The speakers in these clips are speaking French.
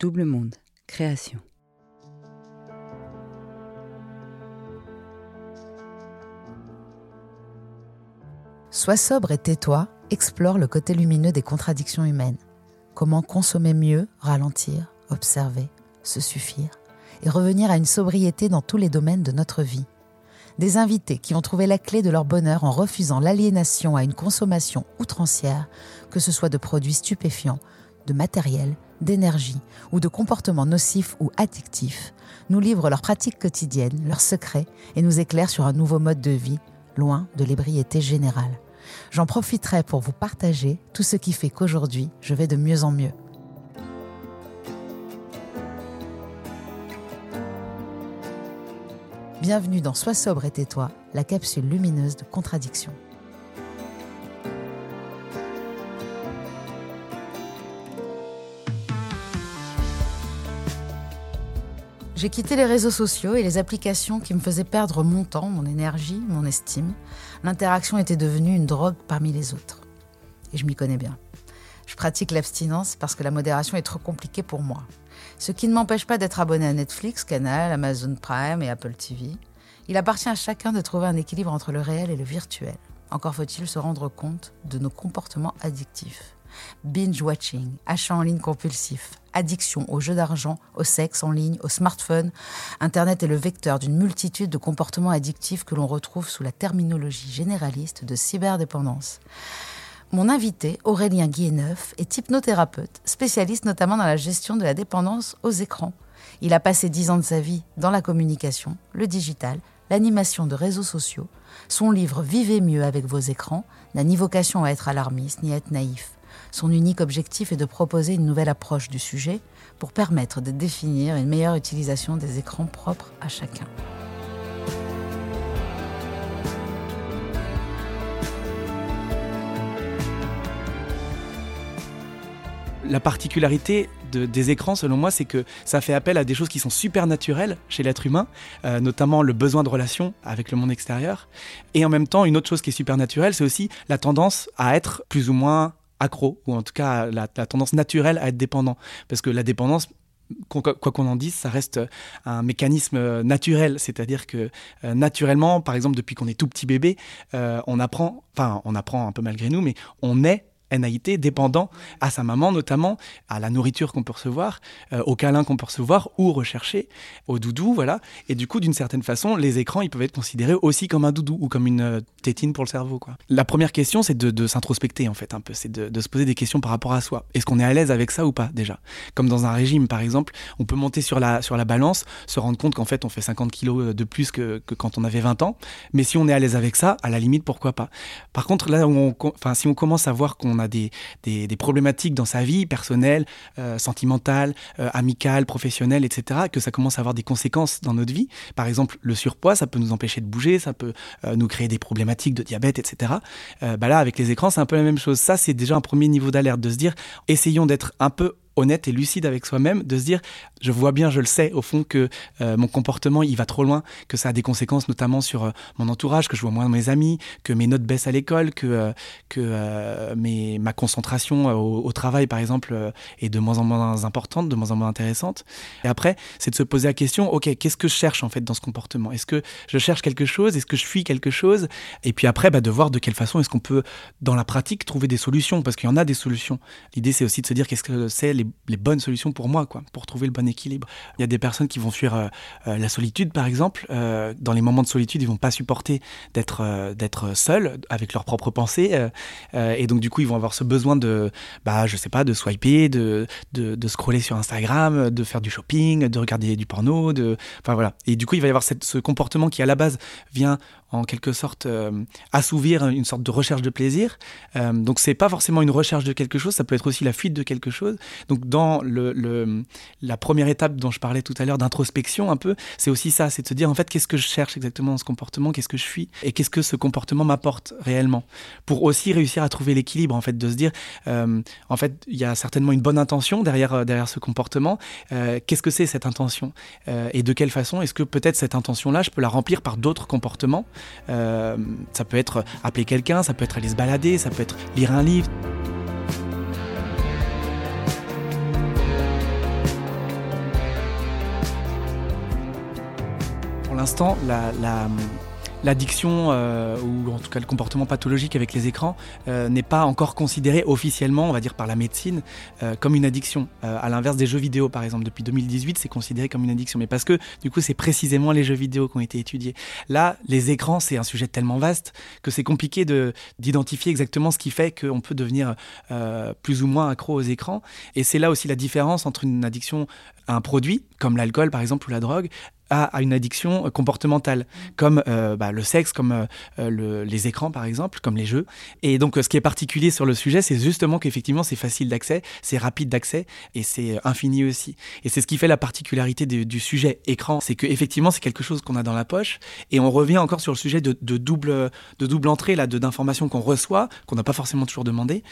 Double Monde, création. Sois sobre et tais-toi explore le côté lumineux des contradictions humaines. Comment consommer mieux, ralentir, observer, se suffire et revenir à une sobriété dans tous les domaines de notre vie. Des invités qui ont trouvé la clé de leur bonheur en refusant l'aliénation à une consommation outrancière, que ce soit de produits stupéfiants, de matériel, d'énergie ou de comportements nocifs ou addictifs, nous livrent leurs pratiques quotidiennes, leurs secrets et nous éclairent sur un nouveau mode de vie, loin de l'ébriété générale. J'en profiterai pour vous partager tout ce qui fait qu'aujourd'hui, je vais de mieux en mieux. Bienvenue dans Sois sobre et tais-toi, la capsule lumineuse de contradiction. J'ai quitté les réseaux sociaux et les applications qui me faisaient perdre mon temps, mon énergie, mon estime. L'interaction était devenue une drogue parmi les autres. Et je m'y connais bien. Je pratique l'abstinence parce que la modération est trop compliquée pour moi. Ce qui ne m'empêche pas d'être abonné à Netflix, Canal, Amazon Prime et Apple TV. Il appartient à chacun de trouver un équilibre entre le réel et le virtuel. Encore faut-il se rendre compte de nos comportements addictifs. Binge-watching, achat en ligne compulsif, addiction aux jeux d'argent, au sexe en ligne, au smartphone. Internet est le vecteur d'une multitude de comportements addictifs que l'on retrouve sous la terminologie généraliste de cyberdépendance. Mon invité, Aurélien Guilleneuf, est hypnothérapeute, spécialiste notamment dans la gestion de la dépendance aux écrans. Il a passé dix ans de sa vie dans la communication, le digital, l'animation de réseaux sociaux. Son livre Vivez mieux avec vos écrans n'a ni vocation à être alarmiste ni à être naïf. Son unique objectif est de proposer une nouvelle approche du sujet pour permettre de définir une meilleure utilisation des écrans propres à chacun. La particularité de- des écrans, selon moi, c'est que ça fait appel à des choses qui sont super naturelles chez l'être humain, euh, notamment le besoin de relation avec le monde extérieur. Et en même temps, une autre chose qui est super naturelle, c'est aussi la tendance à être plus ou moins accro, ou en tout cas la, tendance naturelle à être dépendant. Parce que la dépendance, quoi qu'on en dise, ça reste un mécanisme euh, naturel. C'est-à-dire que euh, naturellement, par exemple, depuis qu'on est tout petit bébé, euh, on apprend, enfin, on apprend un peu malgré nous, mais on est NAIT, dépendant à sa maman notamment, à la nourriture qu'on peut recevoir, euh, au câlin qu'on peut recevoir ou rechercher, au doudou, voilà. Et du coup, d'une certaine façon, les écrans, ils peuvent être considérés aussi comme un doudou ou comme une euh, tétine pour le cerveau, quoi. La première question, c'est de, s'introspecter en fait un peu, c'est de, se poser des questions par rapport à soi. Est-ce qu'on est à l'aise avec ça ou pas déjà? Comme dans un régime, par exemple, on peut monter sur la, sur la balance, se rendre compte qu'en fait, on fait 50 kilos de plus que, que quand on avait 20 ans. Mais si on est à l'aise avec ça, à la limite, pourquoi pas? Par contre, là, on, enfin, si on commence à voir qu'on a des, des, problématiques dans sa vie personnelle, euh, sentimentale, euh, amicale, professionnelle, etc., que ça commence à avoir des conséquences dans notre vie. Par exemple, le surpoids, ça peut nous empêcher de bouger, ça peut euh, nous créer des problématiques de diabète, etc. bah là, avec les écrans, c'est un peu la même chose. Ça, c'est déjà un premier niveau d'alerte, de se dire, essayons d'être un peu honnête et lucide avec soi-même, de se dire, je vois bien, je le sais au fond que euh, mon comportement, il va trop loin, que ça a des conséquences notamment sur euh, mon entourage, que je vois moins mes amis, que mes notes baissent à l'école, que, euh, que mes, ma concentration au, travail, par exemple, est de moins en moins importante, de moins en moins intéressante. Et après, c'est de se poser la question, ok, qu'est-ce que je cherche en fait dans ce comportement? Est-ce que je cherche quelque chose? Est-ce que je fuis quelque chose? Et puis après, bah, de voir de quelle façon est-ce qu'on peut, dans la pratique, trouver des solutions, parce qu'il y en a des solutions. L'idée, c'est aussi de se dire qu'est-ce que c'est les bonnes solutions pour moi, quoi, pour trouver le bon équilibre. Il y a des personnes qui vont fuir euh, euh, la solitude, par exemple. Euh, dans les moments de solitude, ils vont pas supporter d'être d'être seuls avec leurs propres pensées, et donc du coup, ils vont avoir ce besoin de, bah, je sais pas, de swiper, de, de, de scroller sur Instagram, de faire du shopping, de regarder du porno, de, enfin voilà. Et du coup, il va y avoir cette, ce comportement qui à la base vient en quelque sorte euh, assouvir une sorte de recherche de plaisir. Euh, donc c'est pas forcément une recherche de quelque chose, ça peut être aussi la fuite de quelque chose. Donc dans le, la première étape dont je parlais tout à l'heure d'introspection un peu, c'est aussi ça, c'est de se dire en fait qu'est-ce que je cherche exactement dans ce comportement, qu'est-ce que je fuis et qu'est-ce que ce comportement m'apporte réellement? Pour aussi réussir à trouver l'équilibre en fait, de se dire euh, en fait il y a certainement une bonne intention derrière derrière ce comportement. qu'est-ce que c'est cette intention? Et de quelle façon est-ce que peut-être cette intention là je peux la remplir par d'autres comportements? Euh, ça peut être appeler quelqu'un, ça peut être aller se balader, ça peut être lire un livre. Pour l'instant, la, l'addiction, euh, ou en tout cas le comportement pathologique avec les écrans, euh, n'est pas encore considéré officiellement, on va dire par la médecine, euh, comme une addiction. à l'inverse des jeux vidéo, par exemple, depuis 2018, c'est considéré comme une addiction. Mais parce que, du coup, c'est précisément les jeux vidéo qui ont été étudiés. Là, les écrans, c'est un sujet tellement vaste que c'est compliqué de, d'identifier exactement ce qui fait qu'on peut devenir plus ou moins accro aux écrans. Et c'est là aussi la différence entre une addiction à un produit, comme l'alcool, par exemple, ou la drogue, à, une addiction euh, comportementale, comme euh, bah, le sexe, comme euh, les écrans par exemple, comme les jeux. Et donc ce qui est particulier sur le sujet, c'est justement qu'effectivement c'est facile d'accès, c'est rapide d'accès et c'est infini aussi. Et c'est ce qui fait la particularité du sujet écran, c'est qu'effectivement c'est quelque chose qu'on a dans la poche. Et on revient encore sur le sujet de, double, de double entrée là, d'informations qu'on reçoit, qu'on n'a pas forcément toujours demandé,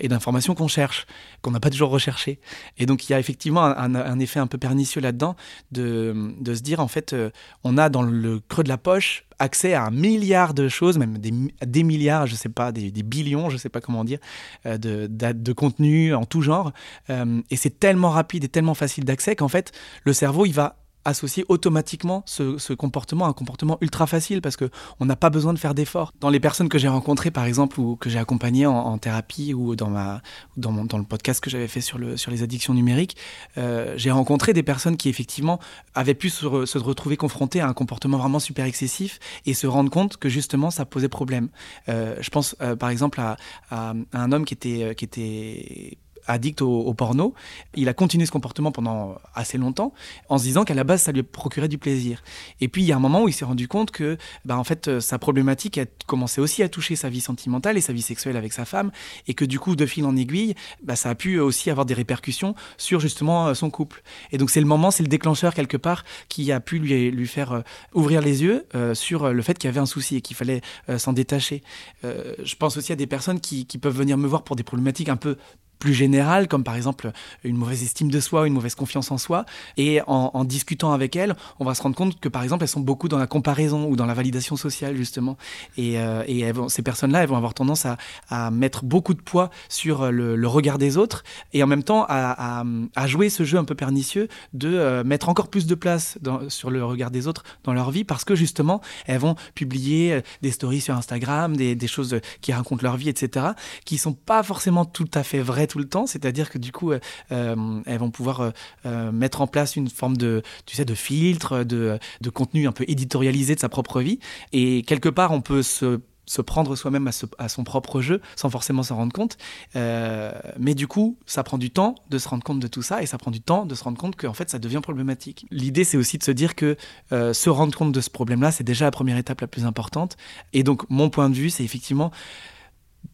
et d'informations qu'on cherche, qu'on n'a pas toujours recherché. Et donc il y a effectivement un, un effet un peu pernicieux là-dedans de, de se dire en fait, euh, on a dans le creux de la poche accès à un milliard de choses, même des, milliards, je sais pas, des, billions, je sais pas comment dire, euh, de, de, contenu en tout genre. Euh, et c'est tellement rapide et tellement facile d'accès qu'en fait, le cerveau, il va associer automatiquement ce, comportement à un comportement ultra facile parce que on n'a pas besoin de faire d'efforts. Dans les personnes que j'ai rencontrées, par exemple, ou que j'ai accompagnées en, thérapie ou dans, ma, dans, le podcast que j'avais fait sur, le, sur les addictions numériques, euh, j'ai rencontré des personnes qui effectivement avaient pu se, retrouver confrontées à un comportement vraiment super excessif et se rendre compte que justement ça posait problème. Euh, je pense euh, par exemple à, un homme qui était addict au, porno, il a continué ce comportement pendant assez longtemps en se disant qu'à la base ça lui procurait du plaisir. Et puis il y a un moment où il s'est rendu compte que bah, en fait euh, sa problématique a commencé aussi à toucher sa vie sentimentale et sa vie sexuelle avec sa femme et que du coup de fil en aiguille bah, ça a pu aussi avoir des répercussions sur justement euh, son couple. Et donc c'est le moment, c'est le déclencheur quelque part qui a pu lui, faire euh, ouvrir les yeux sur le fait qu'il y avait un souci et qu'il fallait s'en détacher. je pense aussi à des personnes qui peuvent venir me voir pour des problématiques un peu plus générales, comme par exemple une mauvaise estime de soi, une mauvaise confiance en soi. Et en, discutant avec elles, on va se rendre compte que par exemple, elles sont beaucoup dans la comparaison ou dans la validation sociale, justement. Et, euh, et ces personnes-là, elles vont avoir tendance à, à, mettre beaucoup de poids sur le, regard des autres et en même temps à, à, jouer ce jeu un peu pernicieux de euh, mettre encore plus de place sur le regard des autres dans leur vie parce que justement, elles vont publier des stories sur Instagram, des, des choses qui racontent leur vie, etc., qui sont pas forcément tout à fait vraies tout le temps. C'est-à-dire que du coup, euh, elles vont pouvoir euh, mettre en place une forme de, tu sais, de filtre, de, de contenu un peu éditorialisé de sa propre vie. Et quelque part, on peut se se prendre soi-même à, son propre jeu sans forcément s'en rendre compte. Euh, mais du coup, ça prend du temps de se rendre compte de tout ça et ça prend du temps de se rendre compte qu'en fait, ça devient problématique. L'idée, c'est aussi de se dire que euh, se rendre compte de ce problème-là, c'est déjà la première étape la plus importante. Et donc, mon point de vue, c'est effectivement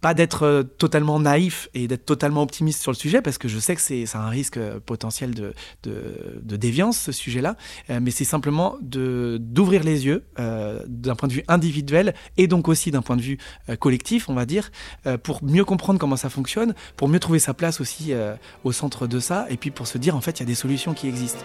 pas d'être euh, totalement naïf et d'être totalement optimiste sur le sujet, parce que je sais que c'est un risque euh, potentiel de, déviance, ce sujet-là, euh, mais c'est simplement d'ouvrir les yeux d'un point de vue individuel et donc aussi d'un point de vue collectif, on va dire, pour mieux comprendre comment ça fonctionne, pour mieux trouver sa place aussi au centre de ça, et puis pour se dire, en fait, il y a des solutions qui existent.